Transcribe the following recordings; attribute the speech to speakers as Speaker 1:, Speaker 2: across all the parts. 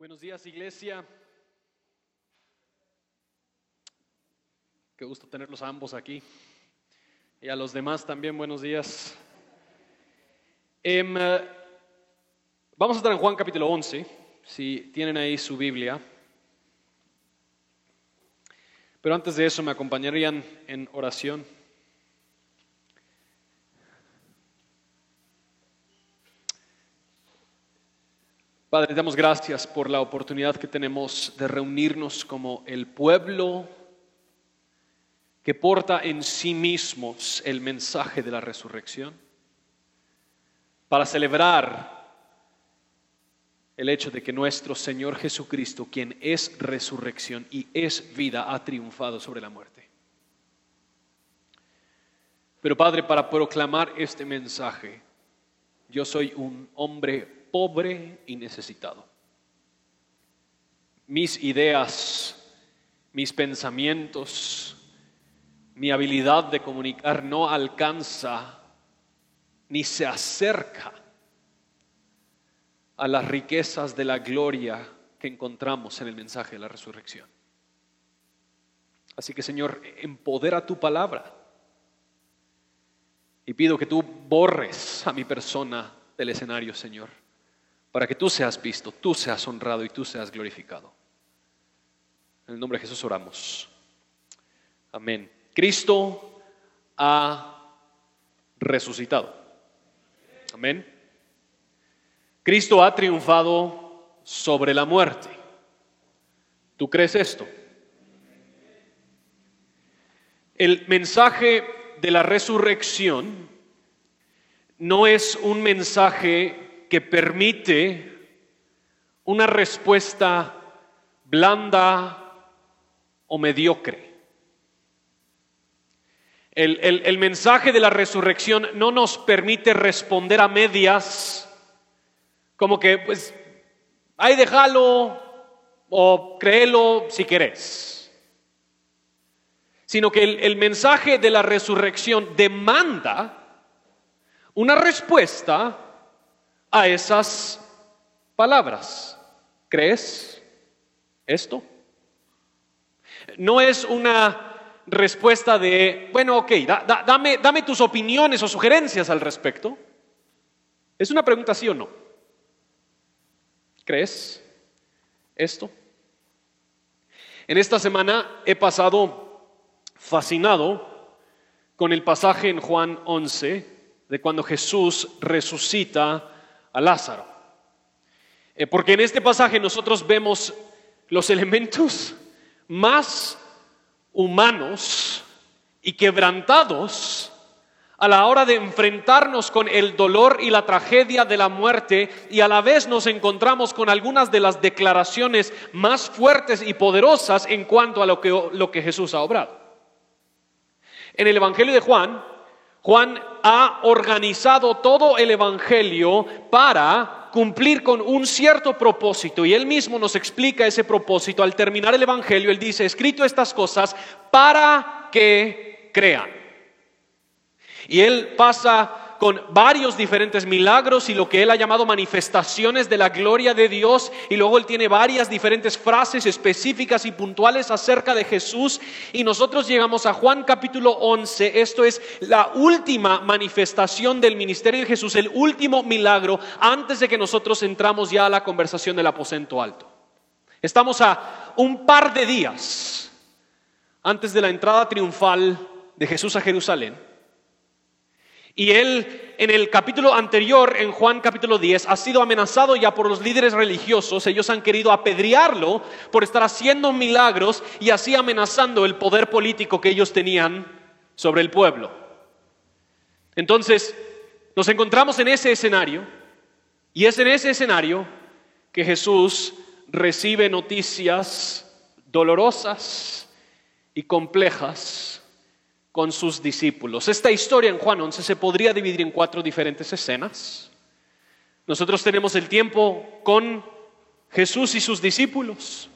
Speaker 1: Buenos días, iglesia. Qué gusto tenerlos ambos aquí. Y a los demás también, buenos días. Em, eh, vamos a estar en Juan capítulo 11, si tienen ahí su Biblia. Pero antes de eso, me acompañarían en oración. Padre, damos gracias por la oportunidad que tenemos de reunirnos como el pueblo que porta en sí mismos el mensaje de la resurrección, para celebrar el hecho de que nuestro Señor Jesucristo, quien es resurrección y es vida, ha triunfado sobre la muerte. Pero Padre, para proclamar este mensaje, yo soy un hombre pobre y necesitado. Mis ideas, mis pensamientos, mi habilidad de comunicar no alcanza ni se acerca a las riquezas de la gloria que encontramos en el mensaje de la resurrección. Así que Señor, empodera tu palabra y pido que tú borres a mi persona del escenario, Señor, para que tú seas visto, tú seas honrado y tú seas glorificado. En el nombre de Jesús oramos. Amén. Cristo ha resucitado. Amén. Cristo ha triunfado sobre la muerte. ¿Tú crees esto? El mensaje de la resurrección no es un mensaje que permite una respuesta blanda o mediocre. El, mensaje de la resurrección no nos permite responder a medias como que, pues, ahí déjalo o créelo si querés. Sino que el mensaje de la resurrección demanda una respuesta a esas palabras. ¿Crees esto? No es una respuesta de, bueno, ok, dame, dame tus opiniones o sugerencias al respecto. Es una pregunta sí o no. ¿Crees esto? En esta semana he pasado fascinado con el pasaje en Juan 11 de cuando Jesús resucita a Lázaro. Eh, porque en este pasaje nosotros vemos los elementos más humanos y quebrantados a la hora de enfrentarnos con el dolor y la tragedia de la muerte y a la vez nos encontramos con algunas de las declaraciones más fuertes y poderosas en cuanto a lo que, lo que Jesús ha obrado. En el Evangelio de Juan, Juan ha organizado todo el Evangelio para cumplir con un cierto propósito y él mismo nos explica ese propósito. Al terminar el Evangelio, él dice, escrito estas cosas para que crean. Y él pasa con varios diferentes milagros y lo que él ha llamado manifestaciones de la gloria de Dios. Y luego él tiene varias diferentes frases específicas y puntuales acerca de Jesús. Y nosotros llegamos a Juan capítulo 11. Esto es la última manifestación del ministerio de Jesús, el último milagro antes de que nosotros entramos ya a la conversación del aposento alto. Estamos a un par de días antes de la entrada triunfal de Jesús a Jerusalén. Y él en el capítulo anterior, en Juan capítulo 10, ha sido amenazado ya por los líderes religiosos. Ellos han querido apedrearlo por estar haciendo milagros y así amenazando el poder político que ellos tenían sobre el pueblo. Entonces, nos encontramos en ese escenario y es en ese escenario que Jesús recibe noticias dolorosas y complejas con sus discípulos. Esta historia en Juan 11 se podría dividir en cuatro diferentes escenas. Nosotros tenemos el tiempo con Jesús y sus discípulos.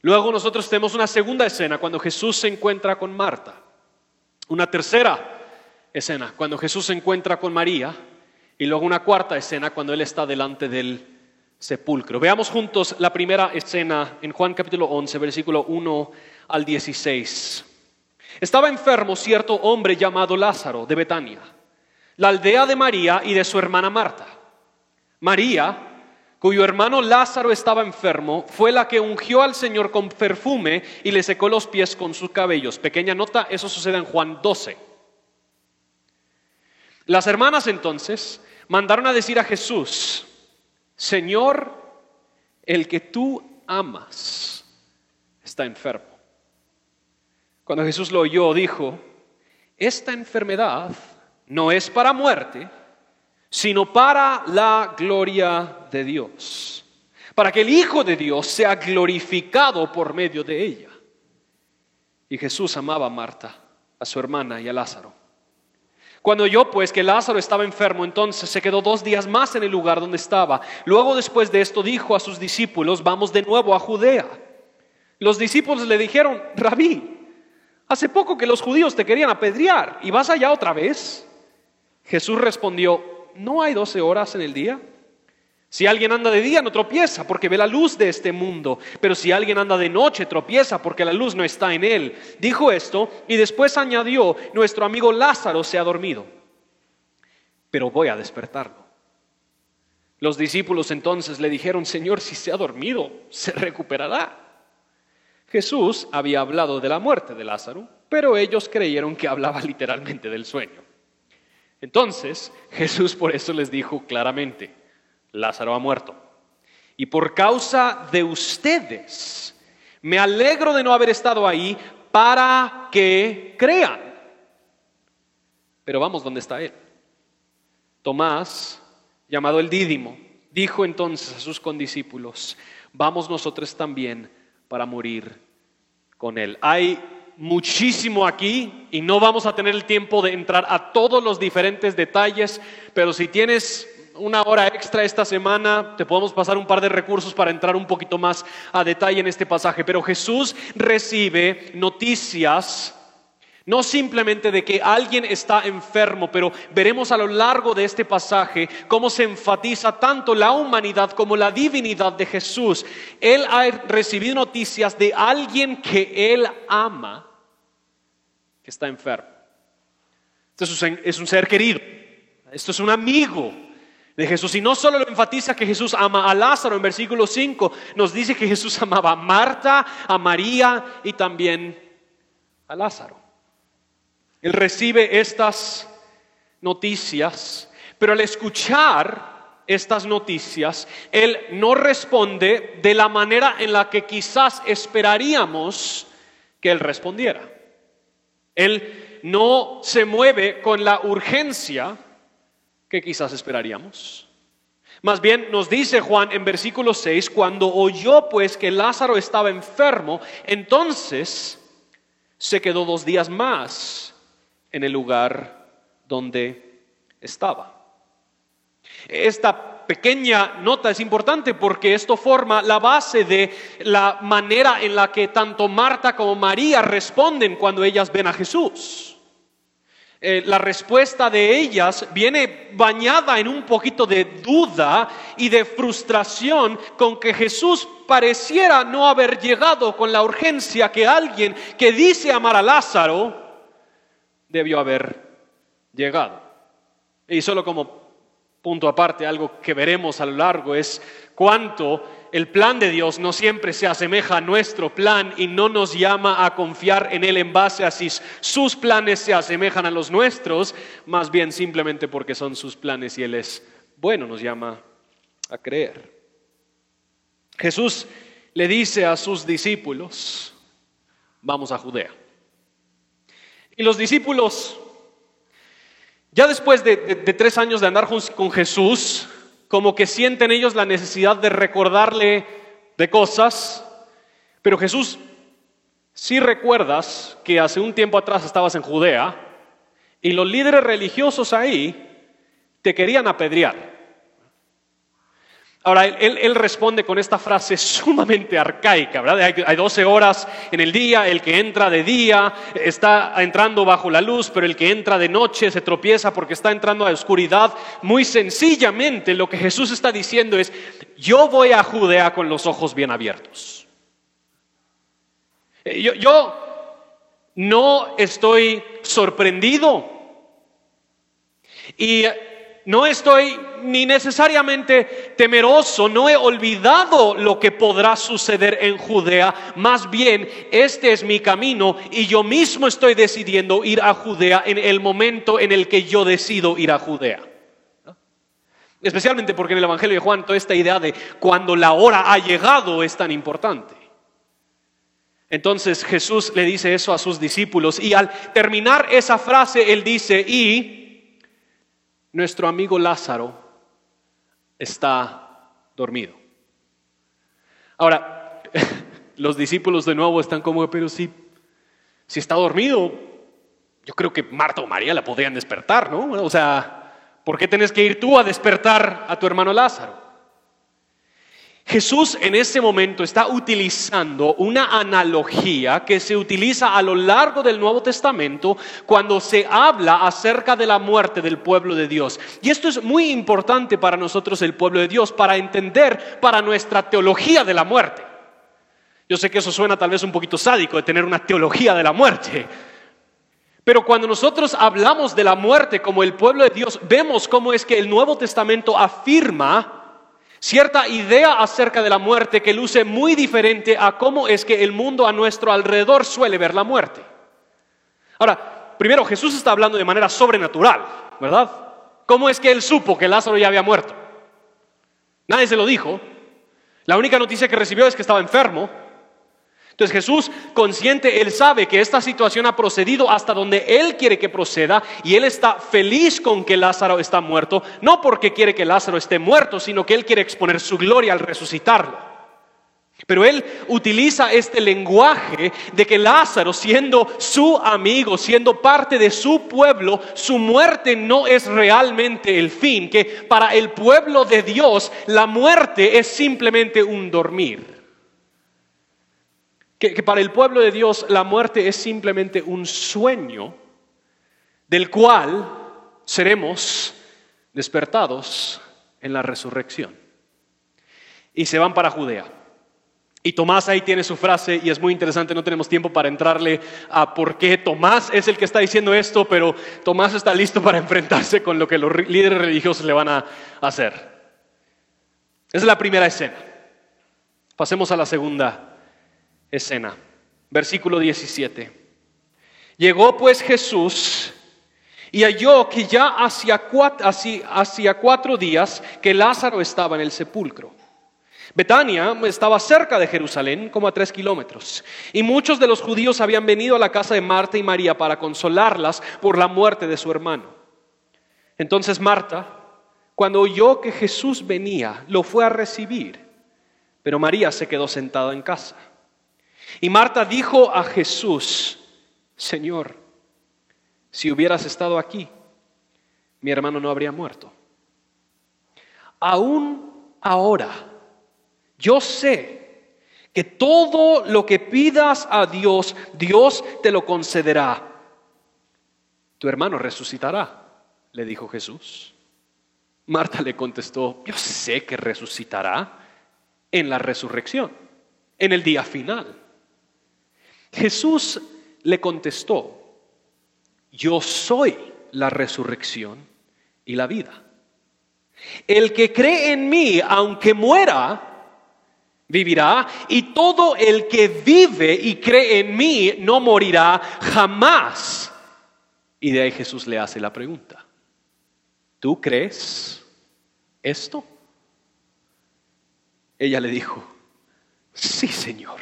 Speaker 1: Luego nosotros tenemos una segunda escena cuando Jesús se encuentra con Marta. Una tercera escena cuando Jesús se encuentra con María. Y luego una cuarta escena cuando Él está delante del sepulcro. Veamos juntos la primera escena en Juan capítulo 11, versículo 1 al 16. Estaba enfermo cierto hombre llamado Lázaro de Betania, la aldea de María y de su hermana Marta. María, cuyo hermano Lázaro estaba enfermo, fue la que ungió al Señor con perfume y le secó los pies con sus cabellos. Pequeña nota, eso sucede en Juan 12. Las hermanas entonces mandaron a decir a Jesús, Señor, el que tú amas está enfermo. Cuando Jesús lo oyó, dijo, esta enfermedad no es para muerte, sino para la gloria de Dios, para que el Hijo de Dios sea glorificado por medio de ella. Y Jesús amaba a Marta, a su hermana y a Lázaro. Cuando oyó pues que Lázaro estaba enfermo, entonces se quedó dos días más en el lugar donde estaba. Luego después de esto dijo a sus discípulos, vamos de nuevo a Judea. Los discípulos le dijeron, rabí, hace poco que los judíos te querían apedrear y vas allá otra vez. Jesús respondió, ¿no hay doce horas en el día? Si alguien anda de día no tropieza porque ve la luz de este mundo, pero si alguien anda de noche tropieza porque la luz no está en él. Dijo esto y después añadió, nuestro amigo Lázaro se ha dormido, pero voy a despertarlo. Los discípulos entonces le dijeron, Señor, si se ha dormido, se recuperará. Jesús había hablado de la muerte de Lázaro, pero ellos creyeron que hablaba literalmente del sueño. Entonces Jesús por eso les dijo claramente, Lázaro ha muerto. Y por causa de ustedes, me alegro de no haber estado ahí para que crean. Pero vamos, ¿dónde está él? Tomás, llamado el Dídimo, dijo entonces a sus condiscípulos, vamos nosotros también para morir con él. Hay muchísimo aquí y no vamos a tener el tiempo de entrar a todos los diferentes detalles, pero si tienes una hora extra esta semana, te podemos pasar un par de recursos para entrar un poquito más a detalle en este pasaje, pero Jesús recibe noticias no simplemente de que alguien está enfermo, pero veremos a lo largo de este pasaje cómo se enfatiza tanto la humanidad como la divinidad de Jesús. Él ha recibido noticias de alguien que él ama, que está enfermo. Esto es un ser querido, esto es un amigo de Jesús. Y no solo lo enfatiza que Jesús ama a Lázaro en versículo 5, nos dice que Jesús amaba a Marta, a María y también a Lázaro. Él recibe estas noticias, pero al escuchar estas noticias, Él no responde de la manera en la que quizás esperaríamos que Él respondiera. Él no se mueve con la urgencia que quizás esperaríamos. Más bien nos dice Juan en versículo 6, cuando oyó pues que Lázaro estaba enfermo, entonces se quedó dos días más en el lugar donde estaba. Esta pequeña nota es importante porque esto forma la base de la manera en la que tanto Marta como María responden cuando ellas ven a Jesús. Eh, la respuesta de ellas viene bañada en un poquito de duda y de frustración con que Jesús pareciera no haber llegado con la urgencia que alguien que dice amar a Lázaro debió haber llegado. Y solo como punto aparte, algo que veremos a lo largo es cuánto el plan de Dios no siempre se asemeja a nuestro plan y no nos llama a confiar en Él en base a si sus planes se asemejan a los nuestros, más bien simplemente porque son sus planes y Él es bueno, nos llama a creer. Jesús le dice a sus discípulos, vamos a Judea. Y los discípulos, ya después de, tres años de andar con Jesús, como que sienten ellos la necesidad de recordarle de cosas, pero Jesús, si recuerdas que hace un tiempo atrás estabas en Judea y los líderes religiosos ahí te querían apedrear. Ahora, él, responde con esta frase sumamente arcaica, ¿verdad? Hay, hay 12 horas en el día, el que entra de día está entrando bajo la luz, pero el que entra de noche se tropieza porque está entrando a la oscuridad. Muy sencillamente lo que Jesús está diciendo es, yo voy a Judea con los ojos bien abiertos. Eh, yo, yo no estoy sorprendido. Y no estoy ni necesariamente temeroso, no he olvidado lo que podrá suceder en Judea, más bien este es mi camino y yo mismo estoy decidiendo ir a Judea en el momento en el que yo decido ir a Judea. Especialmente porque en el Evangelio de Juan toda esta idea de cuando la hora ha llegado es tan importante. Entonces Jesús le dice eso a sus discípulos y al terminar esa frase él dice, y nuestro amigo Lázaro está dormido. Ahora, los discípulos de nuevo están como, pero si, si está dormido, yo creo que Marta o María la podrían despertar, ¿no? O sea, ¿por qué tienes que ir tú a despertar a tu hermano Lázaro? Jesús en ese momento está utilizando una analogía que se utiliza a lo largo del Nuevo Testamento cuando se habla acerca de la muerte del pueblo de Dios. Y esto es muy importante para nosotros, el pueblo de Dios, para entender para nuestra teología de la muerte. Yo sé que eso suena tal vez un poquito sádico de tener una teología de la muerte. Pero cuando nosotros hablamos de la muerte como el pueblo de Dios, vemos cómo es que el Nuevo Testamento afirma cierta idea acerca de la muerte que luce muy diferente a cómo es que el mundo a nuestro alrededor suele ver la muerte. Ahora, primero Jesús está hablando de manera sobrenatural, ¿verdad? ¿Cómo es que él supo que Lázaro ya había muerto? Nadie se lo dijo. La única noticia que recibió es que estaba enfermo entonces Jesús, consciente, él sabe que esta situación ha procedido hasta donde él quiere que proceda y él está feliz con que Lázaro está muerto, no porque quiere que Lázaro esté muerto, sino que él quiere exponer su gloria al resucitarlo. Pero él utiliza este lenguaje de que Lázaro, siendo su amigo, siendo parte de su pueblo, su muerte no es realmente el fin, que para el pueblo de Dios la muerte es simplemente un dormir que, para el pueblo de Dios la muerte es simplemente un sueño del cual seremos despertados en la resurrección. Y se van para Judea. Y Tomás ahí tiene su frase y es muy interesante, no tenemos tiempo para entrarle a por qué Tomás es el que está diciendo esto, pero Tomás está listo para enfrentarse con lo que los líderes religiosos le van a hacer. Esa es la primera escena. Pasemos a la segunda escena. Versículo 17. Llegó pues Jesús y halló que ya hacía cuatro, cuatro días que Lázaro estaba en el sepulcro. Betania estaba cerca de Jerusalén, como a tres kilómetros, y muchos de los judíos habían venido a la casa de Marta y María para consolarlas por la muerte de su hermano. Entonces Marta, cuando oyó que Jesús venía, lo fue a recibir, pero María se quedó sentada en casa. Y Marta dijo a Jesús, Señor, si hubieras estado aquí, mi hermano no habría muerto. Aún ahora, yo sé que todo lo que pidas a Dios, Dios te lo concederá. Tu hermano resucitará, le dijo Jesús. Marta le contestó, yo sé que resucitará en la resurrección, en el día final. Jesús le contestó, yo soy la resurrección y la vida. El que cree en mí, aunque muera, vivirá, y todo el que vive y cree en mí no morirá jamás. Y de ahí Jesús le hace la pregunta, ¿tú crees esto? Ella le dijo, sí, Señor.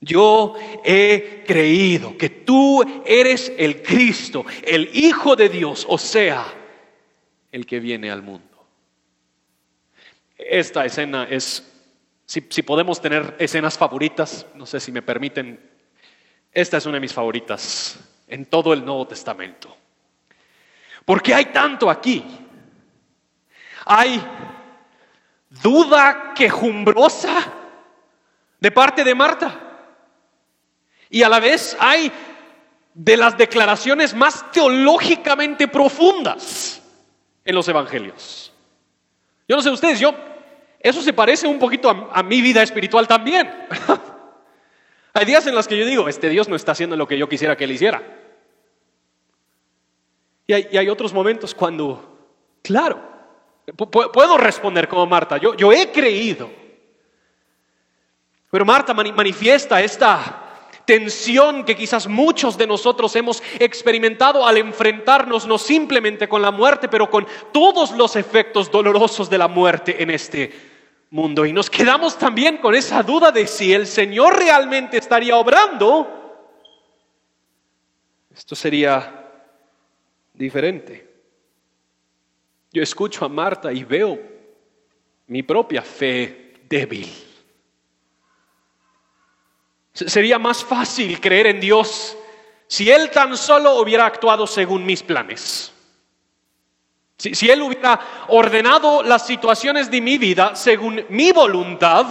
Speaker 1: Yo he creído que tú eres el Cristo, el Hijo de Dios, o sea, el que viene al mundo. Esta escena es, si, podemos tener escenas favoritas, no sé si me permiten, esta es una de mis favoritas en todo el Nuevo Testamento. Porque hay tanto aquí. Hay duda quejumbrosa de parte de Marta. Y a la vez hay de las declaraciones más teológicamente profundas en los evangelios. Yo no sé ustedes, yo, eso se parece un poquito a, mi vida espiritual también. hay días en los que yo digo, este Dios no está haciendo lo que yo quisiera que él hiciera. Y hay, y hay otros momentos cuando, claro, puedo responder como Marta, yo, yo he creído. Pero Marta manifiesta esta tensión que quizás muchos de nosotros hemos experimentado al enfrentarnos no simplemente con la muerte, pero con todos los efectos dolorosos de la muerte en este mundo. Y nos quedamos también con esa duda de si el Señor realmente estaría obrando. Esto sería diferente. Yo escucho a Marta y veo mi propia fe débil. Sería más fácil creer en Dios si Él tan solo hubiera actuado según mis planes. Si, Él hubiera ordenado las situaciones de mi vida según mi voluntad,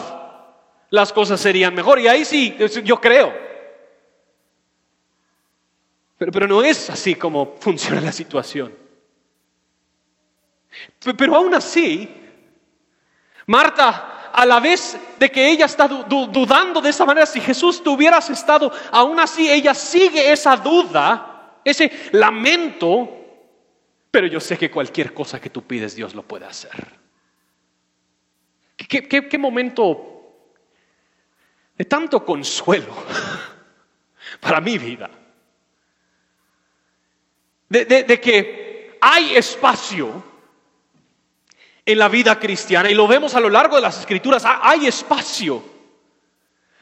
Speaker 1: las cosas serían mejor. Y ahí sí, yo creo. Pero, pero no es así como funciona la situación. Pero aún así, Marta a la vez de que ella está dudando de esa manera, si Jesús tú hubieras estado, aún así ella sigue esa duda, ese lamento, pero yo sé que cualquier cosa que tú pides Dios lo puede hacer. ¿Qué, momento de tanto consuelo para mi vida? de que hay espacio en la vida cristiana y lo vemos a lo largo de las escrituras, hay espacio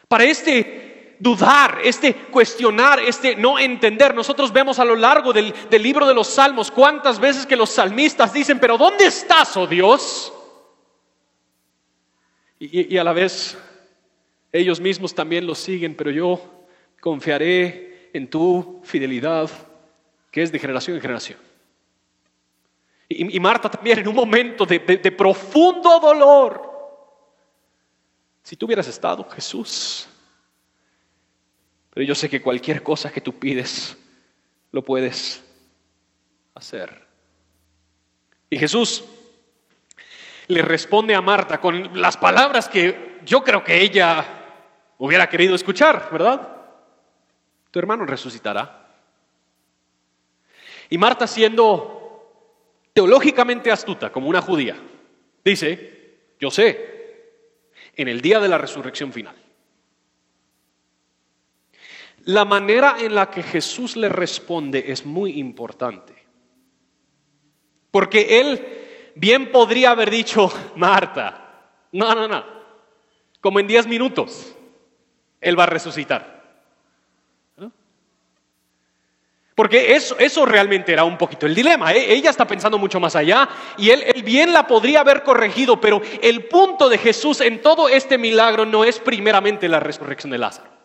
Speaker 1: para este dudar, este cuestionar, este no entender. Nosotros vemos a lo largo del, libro de los salmos cuántas veces que los salmistas dicen, pero ¿dónde estás, oh Dios? Y, y a la vez ellos mismos también lo siguen, pero yo confiaré en tu fidelidad, que es de generación en generación. Y, Marta también en un momento de, profundo dolor. Si tú hubieras estado, Jesús, pero yo sé que cualquier cosa que tú pides, lo puedes hacer. Y Jesús le responde a Marta con las palabras que yo creo que ella hubiera querido escuchar, ¿verdad? Tu hermano resucitará. Y Marta siendo teológicamente astuta, como una judía, dice, yo sé, en el día de la resurrección final. La manera en la que Jesús le responde es muy importante. Porque él bien podría haber dicho, Marta, no, no, no, como en diez minutos, él va a resucitar. Porque eso, realmente era un poquito el dilema. ¿eh? Ella está pensando mucho más allá y él, bien la podría haber corregido, pero el punto de Jesús en todo este milagro no es primeramente la resurrección de Lázaro.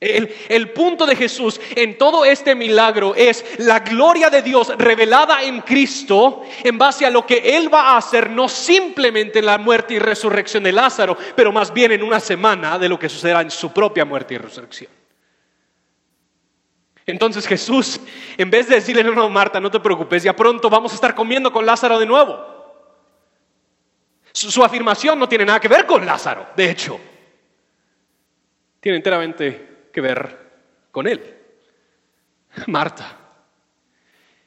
Speaker 1: El, el, punto de Jesús en todo este milagro es la gloria de Dios revelada en Cristo en base a lo que Él va a hacer, no simplemente en la muerte y resurrección de Lázaro, pero más bien en una semana de lo que sucederá en su propia muerte y resurrección. Entonces Jesús, en vez de decirle, no, no, Marta, no te preocupes, ya pronto vamos a estar comiendo con Lázaro de nuevo. Su, afirmación no tiene nada que ver con Lázaro, de hecho. Tiene enteramente que ver con él. Marta,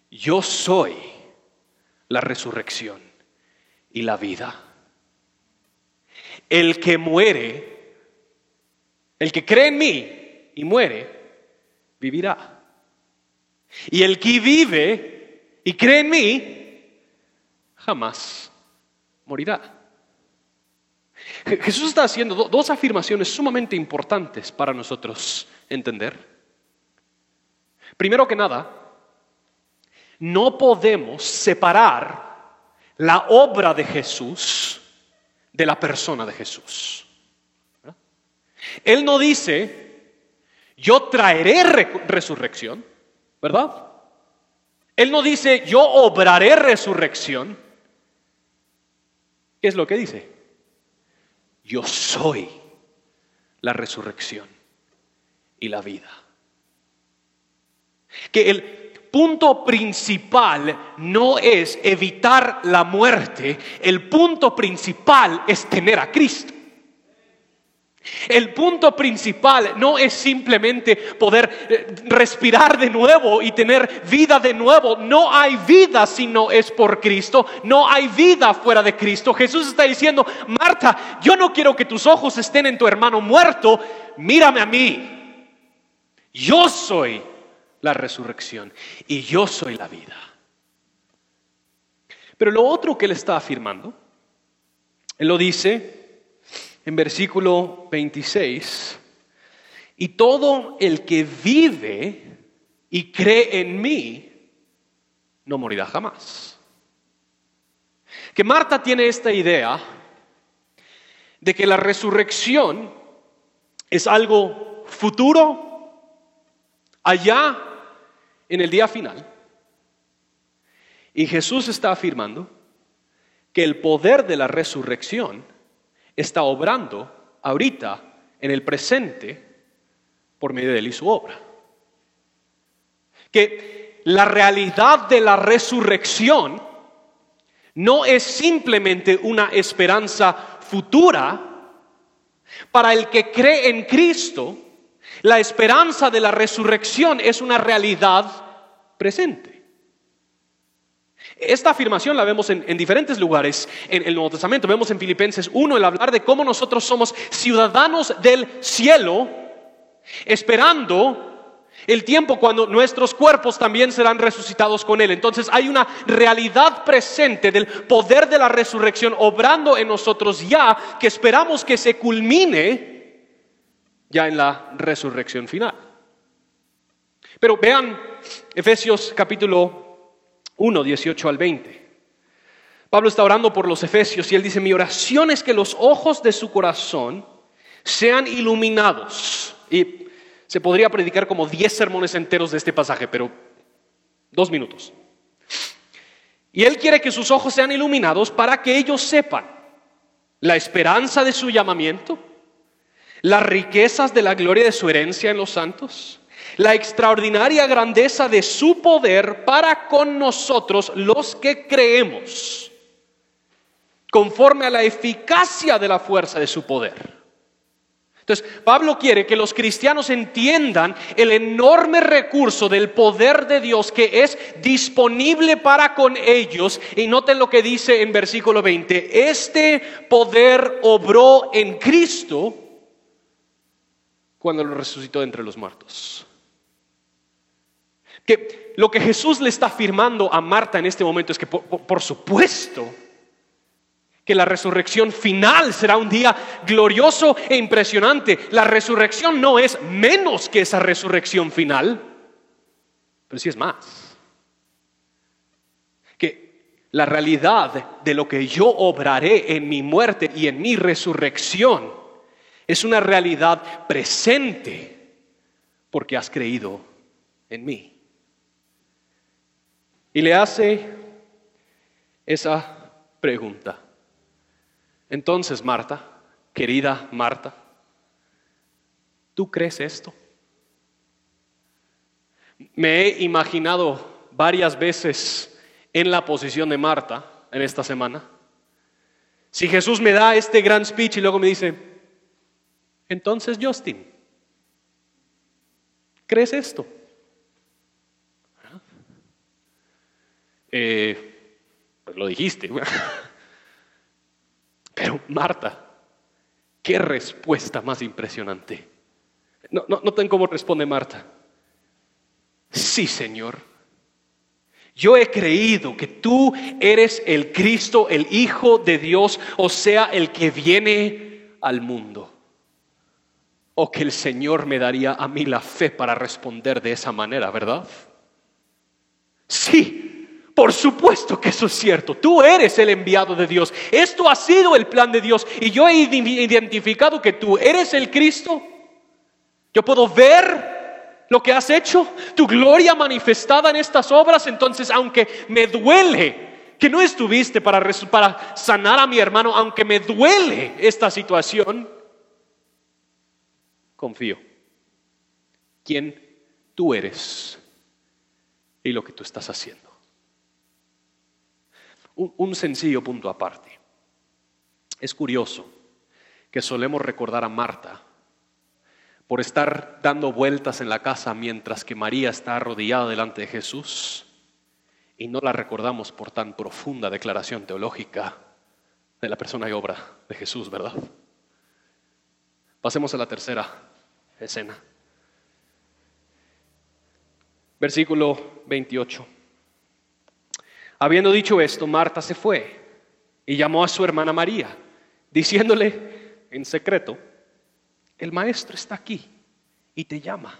Speaker 1: yo soy la resurrección y la vida. El que muere, el que cree en mí y muere, vivirá. Y el que vive y cree en mí, jamás morirá. Jesús está haciendo dos afirmaciones sumamente importantes para nosotros entender. Primero que nada, no podemos separar la obra de Jesús de la persona de Jesús. Él no dice, yo traeré resurrección, ¿verdad? Él no dice, yo obraré resurrección. ¿Qué es lo que dice? Yo soy la resurrección y la vida. Que el punto principal no es evitar la muerte, el punto principal es tener a Cristo. El punto principal no es simplemente poder eh, respirar de nuevo y tener vida de nuevo. No hay vida si no es por Cristo. No hay vida fuera de Cristo. Jesús está diciendo, Marta, yo no quiero que tus ojos estén en tu hermano muerto. Mírame a mí. Yo soy la resurrección y yo soy la vida. Pero lo otro que él está afirmando, él lo dice en versículo 26, y todo el que vive y cree en mí, no morirá jamás. Que Marta tiene esta idea de que la resurrección es algo futuro, allá en el día final. Y Jesús está afirmando que el poder de la resurrección está obrando ahorita, en el presente, por medio de él y su obra. Que la realidad de la resurrección no es simplemente una esperanza futura. Para el que cree en Cristo, la esperanza de la resurrección es una realidad presente. Esta afirmación la vemos en, diferentes lugares en el Nuevo Testamento. Vemos en Filipenses 1 el hablar de cómo nosotros somos ciudadanos del cielo, esperando el tiempo cuando nuestros cuerpos también serán resucitados con Él. Entonces hay una realidad presente del poder de la resurrección obrando en nosotros ya, que esperamos que se culmine ya en la resurrección final. Pero vean Efesios capítulo 1, 18 al 20. Pablo está orando por los efesios y él dice, mi oración es que los ojos de su corazón sean iluminados. Y se podría predicar como 10 sermones enteros de este pasaje, pero dos minutos. Y él quiere que sus ojos sean iluminados para que ellos sepan la esperanza de su llamamiento, las riquezas de la gloria de su herencia en los santos la extraordinaria grandeza de su poder para con nosotros los que creemos, conforme a la eficacia de la fuerza de su poder. Entonces, Pablo quiere que los cristianos entiendan el enorme recurso del poder de Dios que es disponible para con ellos. Y noten lo que dice en versículo 20, este poder obró en Cristo cuando lo resucitó entre los muertos. Que lo que Jesús le está afirmando a Marta en este momento es que por, supuesto que la resurrección final será un día glorioso e impresionante. La resurrección no es menos que esa resurrección final, pero sí es más. Que la realidad de lo que yo obraré en mi muerte y en mi resurrección es una realidad presente porque has creído en mí. Y le hace esa pregunta. Entonces, Marta, querida Marta, ¿tú crees esto? Me he imaginado varias veces en la posición de Marta en esta semana. Si Jesús me da este gran speech y luego me dice, entonces Justin, ¿crees esto? Eh, pues lo dijiste. Pero Marta, qué respuesta más impresionante. No, no, cómo responde Marta. Sí, Señor. Yo he creído que tú eres el Cristo, el Hijo de Dios, o sea, el que viene al mundo. O que el Señor me daría a mí la fe para responder de esa manera, ¿verdad? Sí, por supuesto que eso es cierto. Tú eres el enviado de Dios. Esto ha sido el plan de Dios. Y yo he identificado que tú eres el Cristo. Yo puedo ver lo que has hecho, tu gloria manifestada en estas obras. Entonces, aunque me duele que no estuviste para, sanar a mi hermano, aunque me duele esta situación, confío. ¿Quién tú eres y lo que tú estás haciendo? Un, sencillo punto aparte. Es curioso que solemos recordar a Marta por estar dando vueltas en la casa mientras que María está arrodillada delante de Jesús y no la recordamos por tan profunda declaración teológica de la persona y obra de Jesús, ¿verdad? Pasemos a la tercera escena. Versículo 28. Habiendo dicho esto, Marta se fue y llamó a su hermana María, diciéndole en secreto, el maestro está aquí y te llama.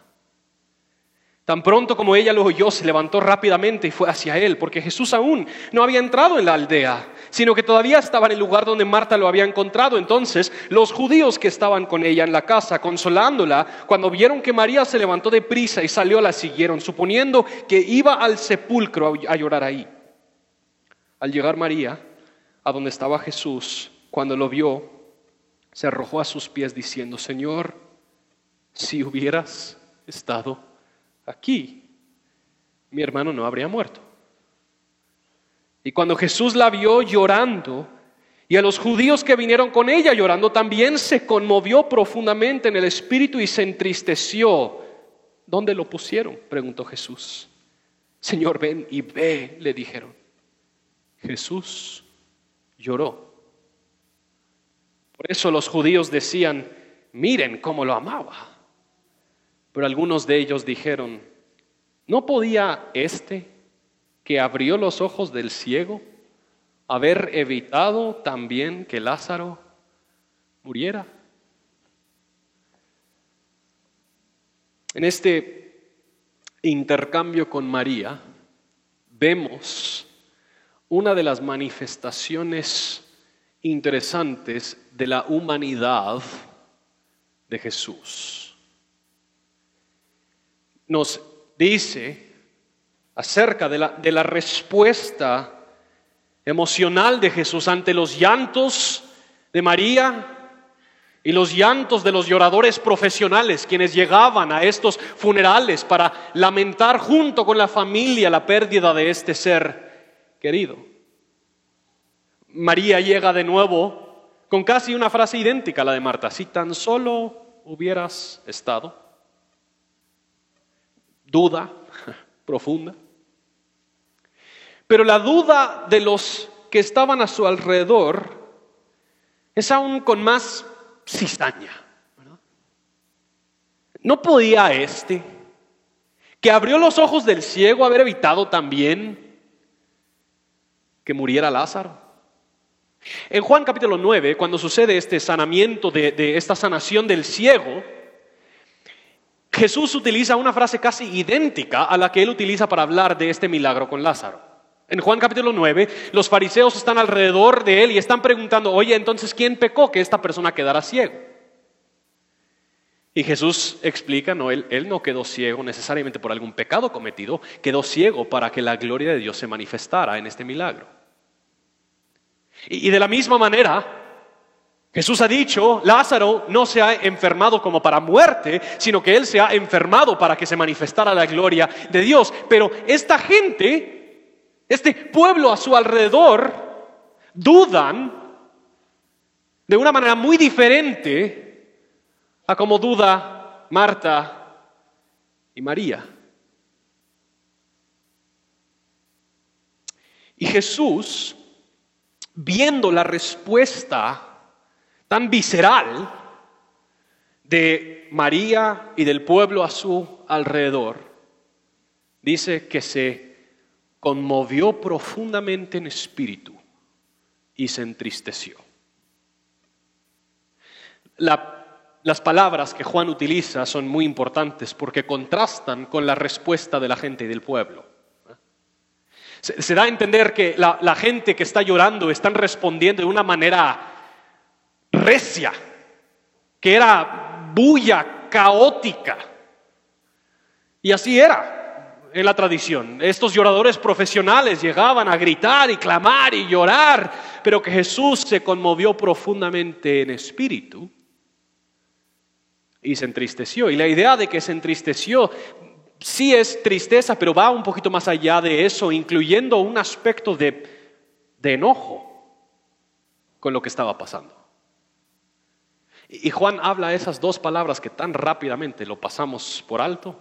Speaker 1: Tan pronto como ella lo oyó, se levantó rápidamente y fue hacia él, porque Jesús aún no había entrado en la aldea, sino que todavía estaba en el lugar donde Marta lo había encontrado. Entonces los judíos que estaban con ella en la casa, consolándola, cuando vieron que María se levantó de prisa y salió, la siguieron, suponiendo que iba al sepulcro a llorar ahí. Al llegar María a donde estaba Jesús, cuando lo vio, se arrojó a sus pies diciendo, Señor, si hubieras estado aquí, mi hermano no habría muerto. Y cuando Jesús la vio llorando, y a los judíos que vinieron con ella llorando, también se conmovió profundamente en el espíritu y se entristeció. ¿Dónde lo pusieron? preguntó Jesús. Señor, ven y ve, le dijeron. Jesús lloró. Por eso los judíos decían, miren cómo lo amaba. Pero algunos de ellos dijeron, ¿no podía este que abrió los ojos del ciego haber evitado también que Lázaro muriera? En este intercambio con María vemos una de las manifestaciones interesantes de la humanidad de Jesús. Nos dice acerca de la, de la respuesta emocional de Jesús ante los llantos de María y los llantos de los lloradores profesionales, quienes llegaban a estos funerales para lamentar junto con la familia la pérdida de este ser querido. María llega de nuevo con casi una frase idéntica a la de Marta, si tan solo hubieras estado duda profunda. Pero la duda de los que estaban a su alrededor es aún con más cizaña. ¿No podía este, que abrió los ojos del ciego, haber evitado también que muriera Lázaro? En Juan capítulo 9, cuando sucede este sanamiento de, de esta sanación del ciego, Jesús utiliza una frase casi idéntica a la que él utiliza para hablar de este milagro con Lázaro. En Juan capítulo 9, los fariseos están alrededor de él y están preguntando, oye, entonces, ¿quién pecó que esta persona quedara ciego? Y Jesús explica, no, él, él no quedó ciego necesariamente por algún pecado cometido, quedó ciego para que la gloria de Dios se manifestara en este milagro. y de la misma manera, Jesús ha dicho, Lázaro no se ha enfermado como para muerte, sino que él se ha enfermado para que se manifestara la gloria de Dios. Pero esta gente, este pueblo a su alrededor, dudan de una manera muy diferente a como duda Marta y María. Y Jesús, viendo la respuesta tan visceral de María y del pueblo a su alrededor, dice que se conmovió profundamente en espíritu y se entristeció. Las palabras que Juan utiliza son muy importantes porque contrastan con la respuesta de la gente y del pueblo. Se, da a entender que la, gente que está llorando están respondiendo de una manera recia, que era bulla, caótica. Y así era. en la tradición. Estos lloradores profesionales llegaban a gritar y clamar y llorar, pero que Jesús se conmovió profundamente en espíritu y se entristeció. Y la idea de que se entristeció sí es tristeza, pero va un poquito más allá de eso, incluyendo un aspecto de, de enojo con lo que estaba pasando. Y Juan habla esas dos palabras que tan rápidamente lo pasamos por alto.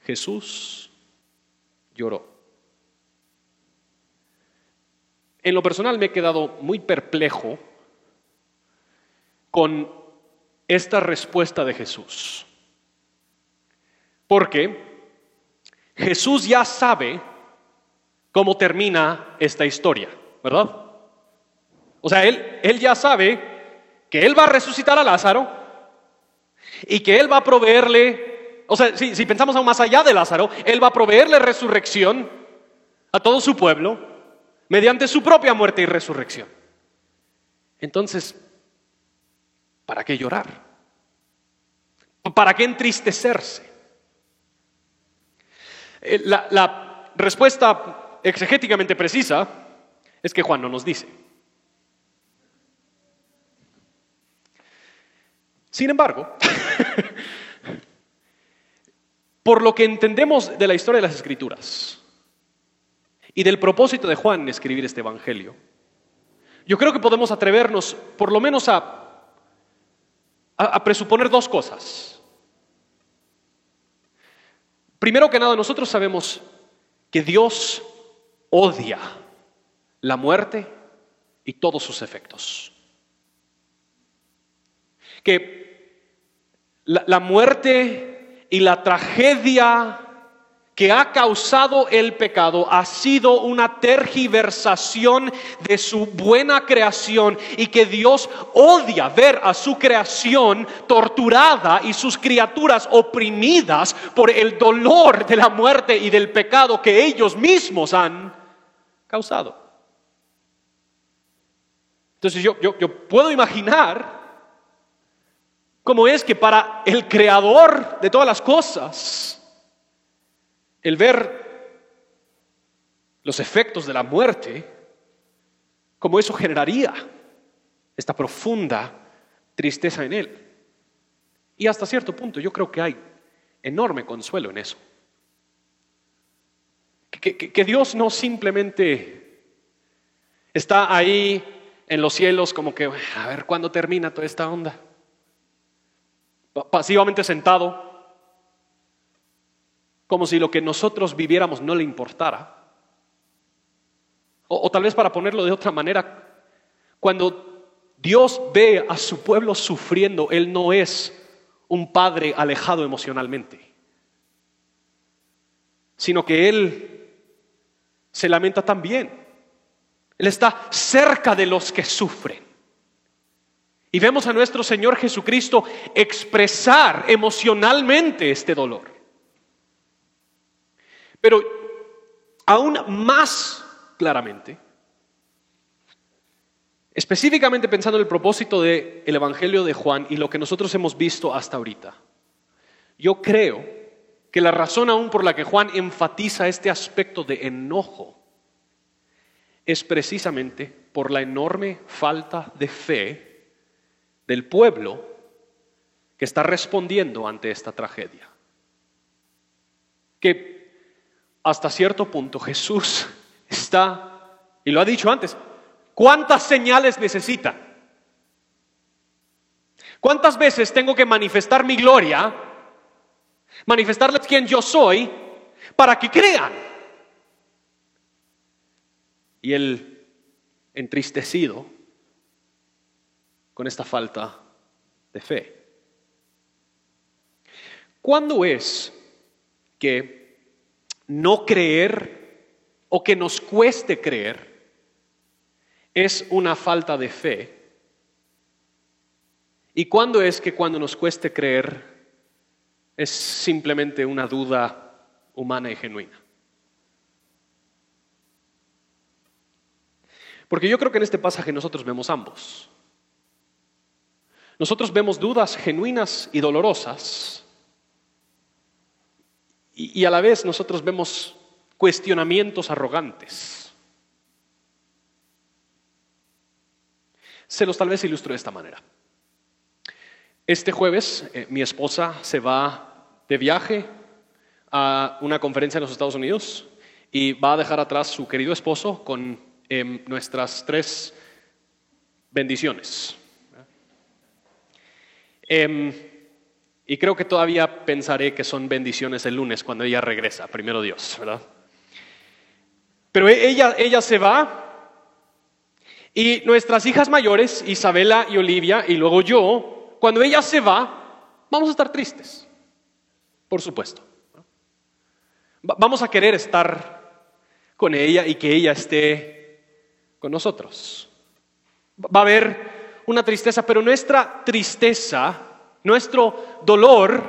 Speaker 1: Jesús lloró. En lo personal me he quedado muy perplejo con esta respuesta de Jesús. Porque Jesús ya sabe cómo termina esta historia, ¿verdad? O sea, él, él ya sabe que Él va a resucitar a Lázaro y que Él va a proveerle, o sea, si, pensamos aún más allá de Lázaro, Él va a proveerle resurrección a todo su pueblo mediante su propia muerte y resurrección. Entonces, ¿para qué llorar? ¿Para qué entristecerse? Eh, la, respuesta exegéticamente precisa es que Juan no nos dice. Sin embargo, por lo que entendemos de la historia de las Escrituras y del propósito de Juan en escribir este Evangelio, yo creo que podemos atrevernos por lo menos a, a, presuponer dos cosas. Primero que nada, nosotros sabemos que Dios odia la muerte y todos sus efectos. Que la, muerte y la tragedia que ha causado el pecado ha sido una tergiversación de su buena creación y que Dios odia ver a su creación torturada y sus criaturas oprimidas por el dolor de la muerte y del pecado que ellos mismos han causado. Entonces yo, yo puedo imaginar ¿Cómo es que para el creador de todas las cosas, el ver los efectos de la muerte, como eso generaría esta profunda tristeza en él? Y hasta cierto punto yo creo que hay enorme consuelo en eso. Que, que, Dios no simplemente está ahí en los cielos como que, a ver cuándo termina toda esta onda pasivamente sentado, como si lo que nosotros viviéramos no le importara. O, tal vez para ponerlo de otra manera, cuando Dios ve a su pueblo sufriendo, Él no es un padre alejado emocionalmente, sino que Él se lamenta también. Él está cerca de los que sufren. Y vemos a nuestro Señor Jesucristo expresar emocionalmente este dolor. Pero aún más claramente, específicamente pensando en el propósito del Evangelio de Juan y lo que nosotros hemos visto hasta ahorita, yo creo que la razón aún por la que Juan enfatiza este aspecto de enojo es precisamente por la enorme falta de fe del pueblo que está respondiendo ante esta tragedia. Que hasta cierto punto Jesús está, y lo ha dicho antes, ¿cuántas señales necesita? ¿Cuántas veces tengo que manifestar mi gloria, manifestarles quién yo soy, para que crean? Y el entristecido con esta falta de fe. ¿Cuándo es que no creer o que nos cueste creer es una falta de fe? ¿Y cuándo es que cuando nos cueste creer es simplemente una duda humana y genuina? Porque yo creo que en este pasaje nosotros vemos ambos. Nosotros vemos dudas genuinas y dolorosas Y, a la vez nosotros vemos cuestionamientos arrogantes. Se los tal vez ilustro de esta manera. Este jueves eh, mi esposa se va de viaje a una conferencia en los Estados Unidos y va a dejar atrás su querido esposo con em, nuestras tres bendiciones. Em, y creo que todavía pensaré que son bendiciones el lunes cuando ella regresa, primero Dios, ¿verdad? Pero ella, ella se va y nuestras hijas mayores, Isabela y Olivia, y luego yo, cuando ella se va, vamos a estar tristes, por supuesto. Vamos a querer estar con ella y que ella esté con nosotros. Va a haber una tristeza, pero nuestra tristeza, nuestro dolor,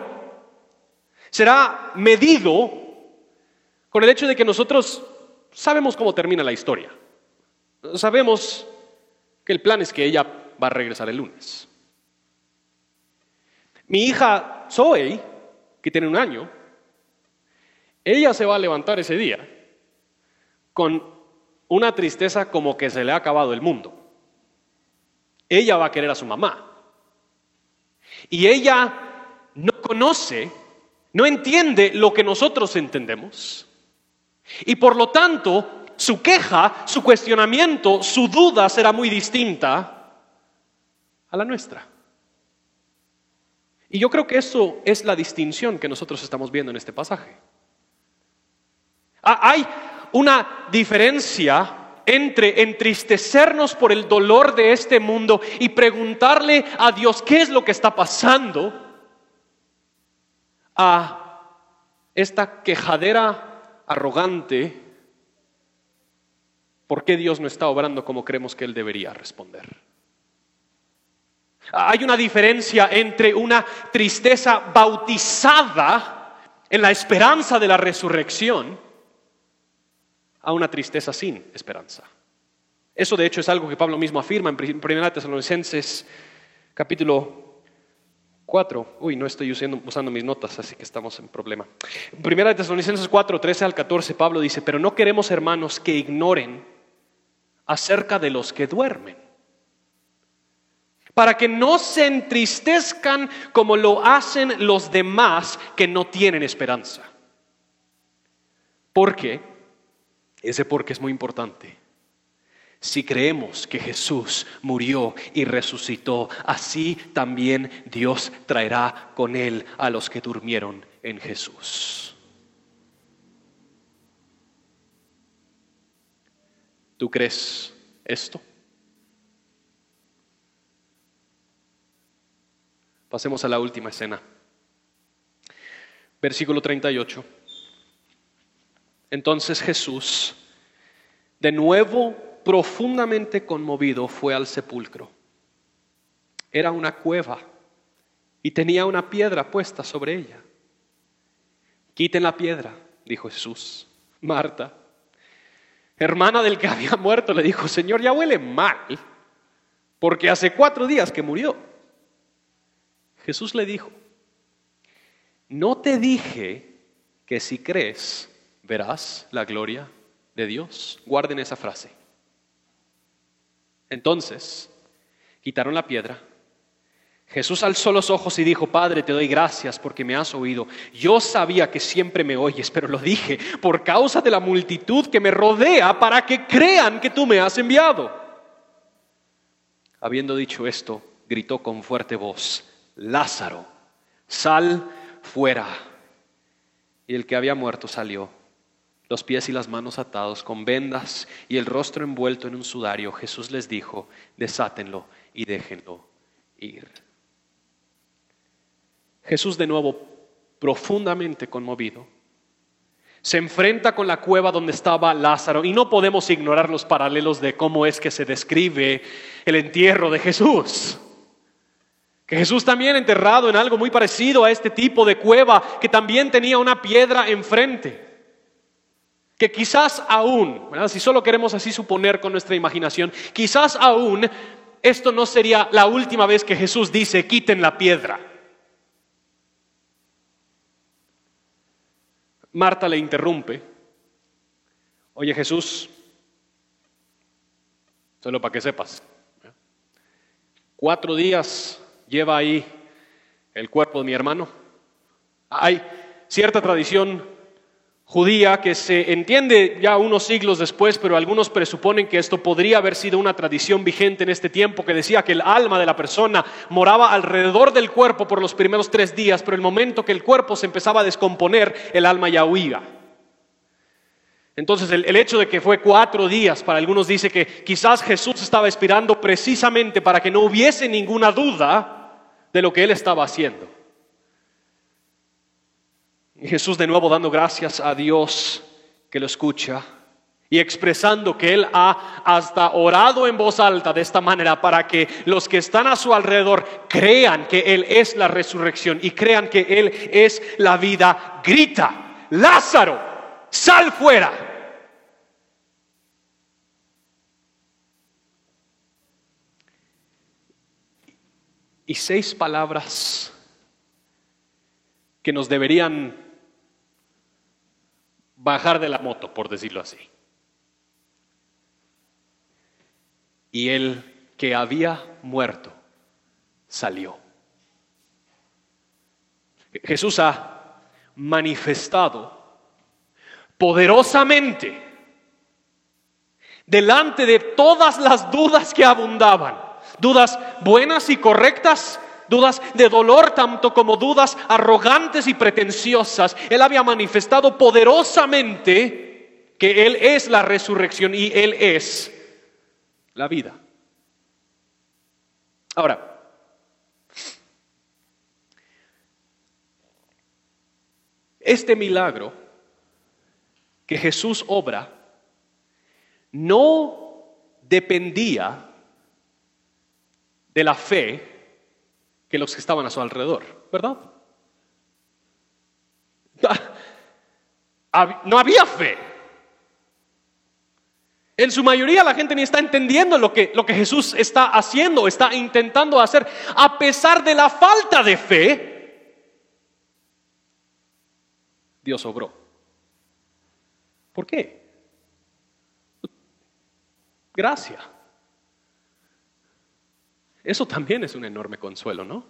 Speaker 1: será medido con el hecho de que nosotros sabemos cómo termina la historia. Sabemos que el plan es que ella va a regresar el lunes. Mi hija Zoe, que tiene un año, ella se va a levantar ese día con una tristeza como que se le ha acabado el mundo. Ella va a querer a su mamá. Y ella no conoce, no entiende lo que nosotros entendemos. Y por lo tanto, su queja, su cuestionamiento, su duda será muy distinta a la nuestra. Y yo creo que eso es la distinción que nosotros estamos viendo en este pasaje. Ah, hay una diferencia entre entristecernos por el dolor de este mundo y preguntarle a Dios qué es lo que está pasando, a esta quejadera arrogante ¿Por qué Dios no está obrando como creemos que Él debería responder? Hay una diferencia entre una tristeza bautizada en la esperanza de la resurrección a una tristeza sin esperanza. Eso de hecho es algo que Pablo mismo afirma en 1 Tesalonicenses capítulo 4. Uy, no estoy usando, mis notas, así que estamos en problema. En 1 Tesalonicenses 4, 13 al 14, Pablo dice, pero no queremos hermanos que ignoren acerca de los que duermen, para que no se entristezcan como lo hacen los demás que no tienen esperanza. ¿Por qué? Ese porque es muy importante. Si creemos que Jesús murió y resucitó, así también Dios traerá con él a los que durmieron en Jesús. ¿Tú crees esto? Pasemos a la última escena. Versículo 38. Entonces Jesús, de nuevo profundamente conmovido, fue al sepulcro. Era una cueva y tenía una piedra puesta sobre ella. Quiten la piedra, dijo Jesús. Marta, hermana del que había muerto, le dijo, Señor, ya huele mal, porque hace cuatro días que murió. Jesús le dijo, no te dije que si crees verás la gloria de Dios. Guarden esa frase. Entonces, quitaron la piedra Jesús alzó los ojos y dijo, Padre, te doy gracias porque me has oído. Yo sabía que siempre me oyes, pero lo dije por causa de la multitud que me rodea para que crean que tú me has enviado. Habiendo dicho esto, gritó con fuerte voz, Lázaro, sal fuera. Y el que había muerto salió, los pies y las manos atados con vendas y el rostro envuelto en un sudario. Jesús les dijo, desátenlo y déjenlo ir. Jesús de nuevo, profundamente conmovido, se enfrenta con la cueva donde estaba Lázaro y no podemos ignorar los paralelos de cómo es que se describe el entierro de Jesús. Que Jesús también enterrado en algo muy parecido a este tipo de cueva que también tenía una piedra enfrente. Que quizás aún, si solo queremos así suponer con nuestra imaginación, quizás aún esto no sería la última vez que Jesús dice, quiten la piedra. Marta le interrumpe. Oye Jesús, solo para que sepas, cuatro días lleva ahí el cuerpo de mi hermano. Hay cierta tradición judía que se entiende ya unos siglos después, pero algunos presuponen que esto podría haber sido una tradición vigente en este tiempo, que decía que el alma de la persona moraba alrededor del cuerpo por los primeros tres días, pero el momento que el cuerpo se empezaba a descomponer, el alma ya huía. Entonces el, hecho de que fue cuatro días, para algunos dice que quizás Jesús estaba esperando precisamente para que no hubiese ninguna duda de lo que él estaba haciendo. Y Jesús de nuevo dando gracias a Dios que lo escucha y expresando que Él ha hasta orado en voz alta de esta manera para que los que están a su alrededor crean que Él es la resurrección y crean que Él es la vida. Grita, Lázaro, sal fuera. Y seis palabras que nos deberían bajar de la moto, por decirlo así. Y el que había muerto salió. Jesús ha manifestado poderosamente delante de todas las dudas que abundaban, dudas buenas y correctas, dudas de dolor tanto como dudas arrogantes y pretenciosas. Él había manifestado poderosamente que Él es la resurrección y Él es la vida. Ahora, este milagro que Jesús obra no dependía de la fe que los que estaban a su alrededor, ¿verdad? No había fe. En su mayoría la gente ni está entendiendo lo que, lo que Jesús está haciendo, está intentando hacer, a pesar de la falta de fe. Dios obró. ¿Por qué? Gracia. Eso también es un enorme consuelo, ¿no?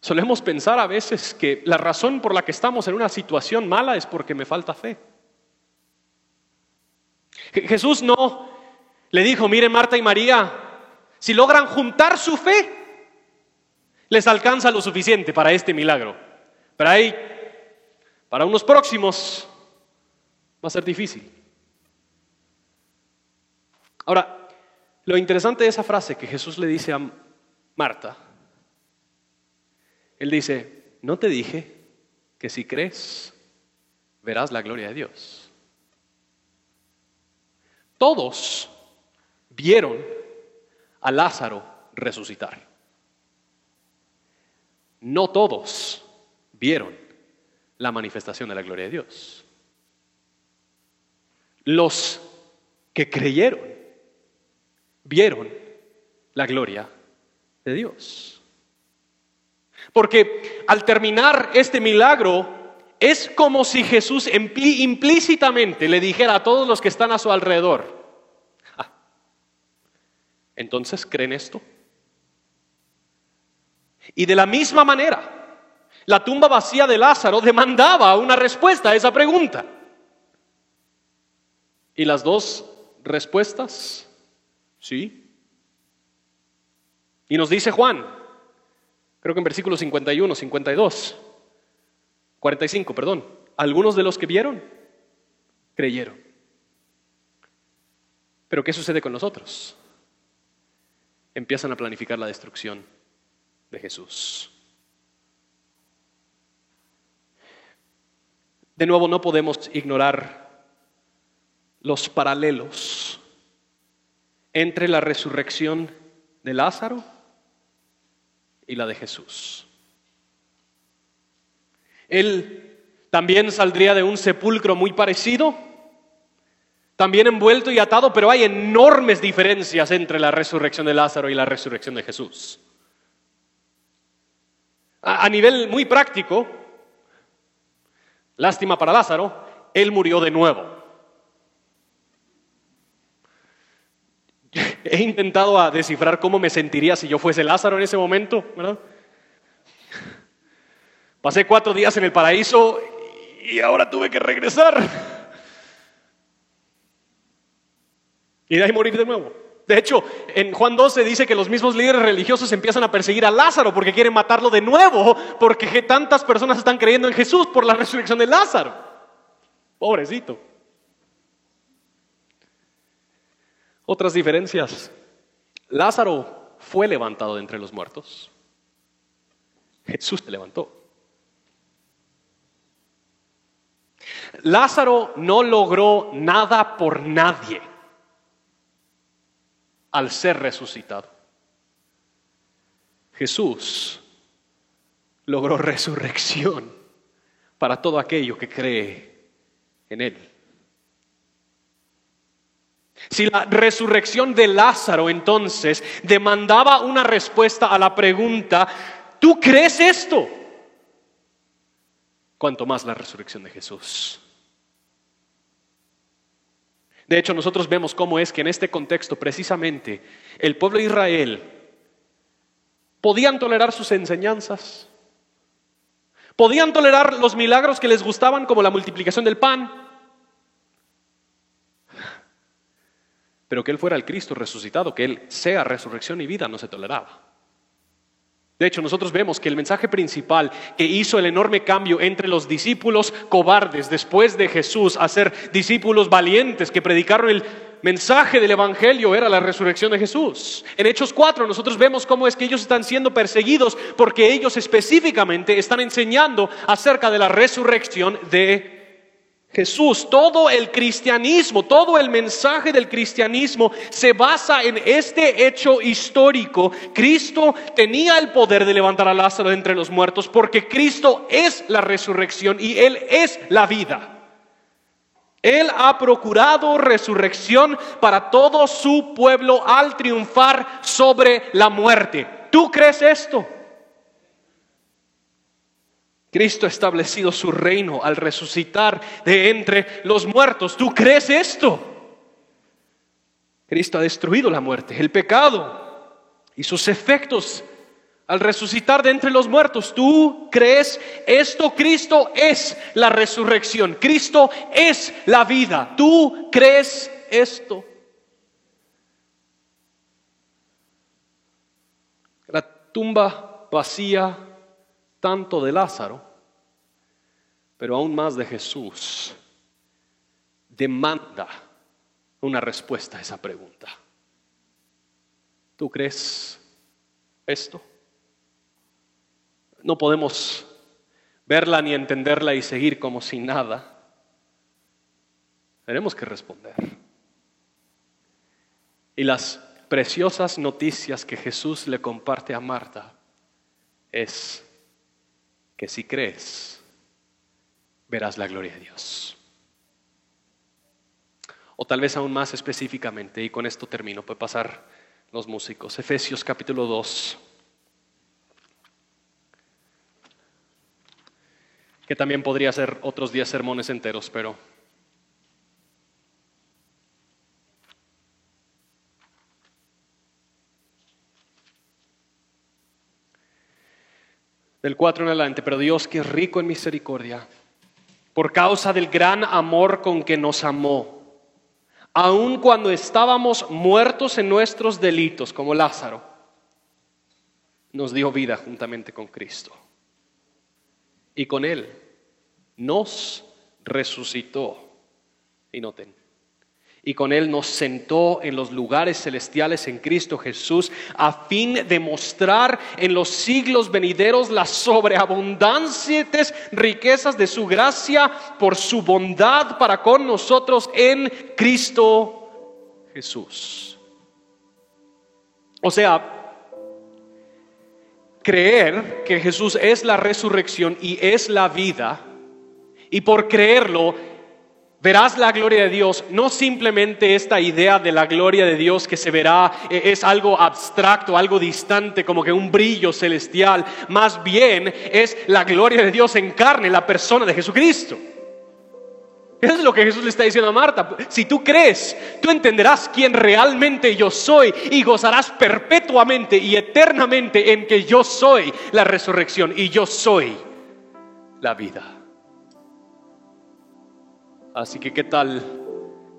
Speaker 1: Solemos pensar a veces que la razón por la que estamos en una situación mala es porque me falta fe. Jesús no le dijo, miren Marta y María, si logran juntar su fe, les alcanza lo suficiente para este milagro. Pero ahí, para unos próximos, va a ser difícil. Ahora, lo interesante de esa frase que Jesús le dice a Marta, él dice, no te dije que si crees verás la gloria de Dios. Todos vieron a Lázaro resucitar. No todos vieron la manifestación de la gloria de Dios. Los que creyeron vieron la gloria de Dios. Porque al terminar este milagro, es como si Jesús implícitamente le dijera a todos los que están a su alrededor, ah, entonces creen esto. Y de la misma manera, la tumba vacía de Lázaro demandaba una respuesta a esa pregunta. Y las dos respuestas ¿Sí? Y nos dice Juan, creo que en versículos 51, 52, 45, perdón, algunos de los que vieron, creyeron. Pero ¿qué sucede con nosotros? Empiezan a planificar la destrucción de Jesús. De nuevo, no podemos ignorar los paralelos entre la resurrección de Lázaro y la de Jesús. Él también saldría de un sepulcro muy parecido, también envuelto y atado, pero hay enormes diferencias entre la resurrección de Lázaro y la resurrección de Jesús. A, nivel muy práctico, Lástima para Lázaro, él murió de nuevo. He intentado a descifrar cómo me sentiría si yo fuese Lázaro en ese momento, ¿verdad? Pasé cuatro días en el paraíso y ahora tuve que regresar. Y de ahí morir de nuevo. De hecho, en Juan 12 dice que los mismos líderes religiosos empiezan a perseguir a Lázaro porque quieren matarlo de nuevo, porque tantas personas están creyendo en Jesús por la resurrección de Lázaro. Pobrecito. Otras diferencias. Lázaro fue levantado de entre los muertos. Jesús te levantó. Lázaro no logró nada por nadie al ser resucitado. Jesús logró resurrección para todo aquello que cree en Él. Si la resurrección de Lázaro entonces demandaba una respuesta a la pregunta, ¿tú crees esto? Cuanto más la resurrección de Jesús. De hecho, nosotros vemos cómo es que en este contexto precisamente el pueblo de Israel podían tolerar sus enseñanzas, podían tolerar los milagros que les gustaban como la multiplicación del pan, pero que Él fuera el Cristo resucitado, que Él sea resurrección y vida, no se toleraba. De hecho, nosotros vemos que el mensaje principal que hizo el enorme cambio entre los discípulos cobardes después de Jesús a ser discípulos valientes que predicaron el mensaje del Evangelio era la resurrección de Jesús. En Hechos 4 nosotros vemos cómo es que ellos están siendo perseguidos porque ellos específicamente están enseñando acerca de la resurrección de Jesús, todo el cristianismo, todo el mensaje del cristianismo se basa en este hecho histórico. Cristo tenía el poder de levantar a Lázaro entre los muertos porque Cristo es la resurrección y Él es la vida. Él ha procurado resurrección para todo su pueblo al triunfar sobre la muerte. ¿Tú crees esto? Cristo ha establecido su reino al resucitar de entre los muertos. ¿Tú crees esto? Cristo ha destruido la muerte, el pecado y sus efectos al resucitar de entre los muertos. ¿Tú crees esto? Cristo es la resurrección. Cristo es la vida. ¿Tú crees esto? La tumba vacía tanto de Lázaro, pero aún más de Jesús, demanda una respuesta a esa pregunta. ¿Tú crees esto? No podemos verla ni entenderla y seguir como si nada. Tenemos que responder. Y las preciosas noticias que Jesús le comparte a Marta es que si crees, verás la gloria de Dios. O tal vez aún más específicamente, y con esto termino, puede pasar los músicos. Efesios capítulo 2. Que también podría ser otros 10 sermones enteros, pero del 4 en adelante, pero Dios que es rico en misericordia, por causa del gran amor con que nos amó, aun cuando estábamos muertos en nuestros delitos, como Lázaro, nos dio vida juntamente con Cristo. Y con Él nos resucitó. Y noten, y con Él nos sentó en los lugares celestiales en Cristo Jesús a fin de mostrar en los siglos venideros las sobreabundantes riquezas de su gracia por su bondad para con nosotros en Cristo Jesús. O sea, creer que Jesús es la resurrección y es la vida, y por creerlo Verás la gloria de Dios, no simplemente esta idea de la gloria de Dios que se verá eh, es algo abstracto, algo distante, como que un brillo celestial, más bien es la gloria de Dios en carne, la persona de Jesucristo. Eso es lo que Jesús le está diciendo a Marta. Si tú crees, tú entenderás quién realmente yo soy y gozarás perpetuamente y eternamente en que yo soy la resurrección y yo soy la vida. Así que, ¿qué tal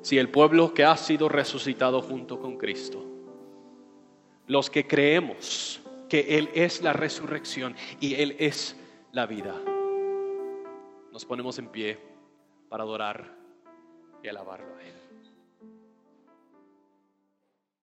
Speaker 1: si el pueblo que ha sido resucitado junto con Cristo, los que creemos que Él es la resurrección y Él es la vida, nos ponemos en pie para adorar y alabarlo?